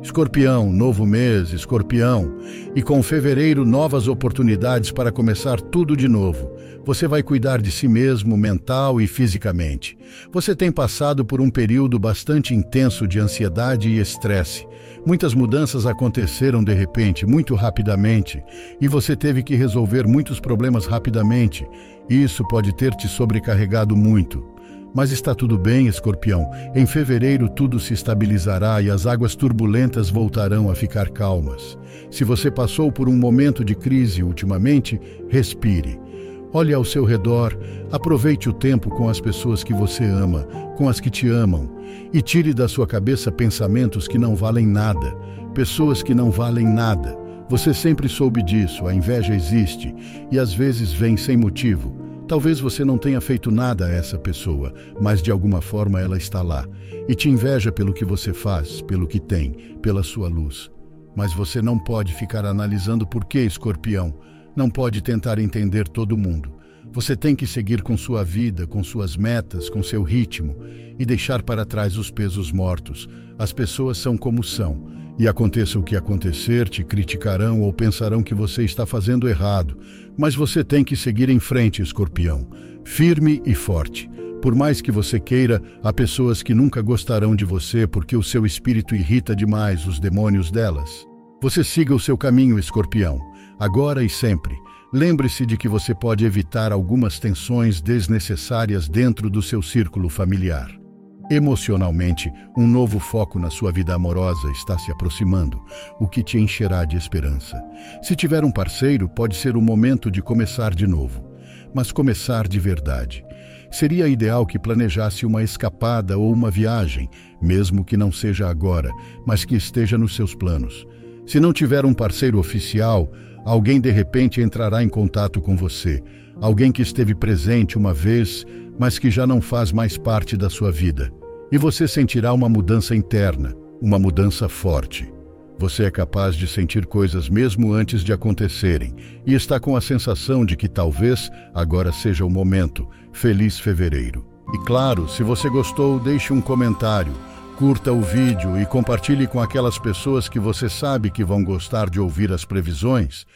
Escorpião, novo mês, escorpião. E com fevereiro, novas oportunidades para começar tudo de novo. Você vai cuidar de si mesmo, mental e fisicamente. Você tem passado por um período bastante intenso de ansiedade e estresse. Muitas mudanças aconteceram de repente, muito rapidamente, e você teve que resolver muitos problemas rapidamente. Isso pode ter te sobrecarregado muito. Mas está tudo bem, escorpião. Em fevereiro tudo se estabilizará e as águas turbulentas voltarão a ficar calmas. Se você passou por um momento de crise ultimamente, respire. Olhe ao seu redor, aproveite o tempo com as pessoas que você ama, com as que te amam, e tire da sua cabeça pensamentos que não valem nada, pessoas que não valem nada. Você sempre soube disso, a inveja existe e às vezes vem sem motivo. Talvez você não tenha feito nada a essa pessoa, mas de alguma forma ela está lá e te inveja pelo que você faz, pelo que tem, pela sua luz. Mas você não pode ficar analisando por que, escorpião. Não pode tentar entender todo mundo. Você tem que seguir com sua vida, com suas metas, com seu ritmo e deixar para trás os pesos mortos. As pessoas são como são e aconteça o que acontecer, te criticarão ou pensarão que você está fazendo errado. Mas você tem que seguir em frente, escorpião, firme e forte. Por mais que você queira, há pessoas que nunca gostarão de você porque o seu espírito irrita demais os demônios delas. Você siga o seu caminho, escorpião, agora e sempre. Lembre-se de que você pode evitar algumas tensões desnecessárias dentro do seu círculo familiar. Emocionalmente, um novo foco na sua vida amorosa está se aproximando, o que te encherá de esperança. Se tiver um parceiro, pode ser o momento de começar de novo, mas começar de verdade. Seria ideal que planejasse uma escapada ou uma viagem, mesmo que não seja agora, mas que esteja nos seus planos. Se não tiver um parceiro oficial, alguém de repente entrará em contato com você, alguém que esteve presente uma vez, mas que já não faz mais parte da sua vida. E você sentirá uma mudança interna, uma mudança forte. Você é capaz de sentir coisas mesmo antes de acontecerem e está com a sensação de que talvez agora seja o momento. Feliz fevereiro. E claro, se você gostou, deixe um comentário, curta o vídeo e compartilhe com aquelas pessoas que você sabe que vão gostar de ouvir as previsões.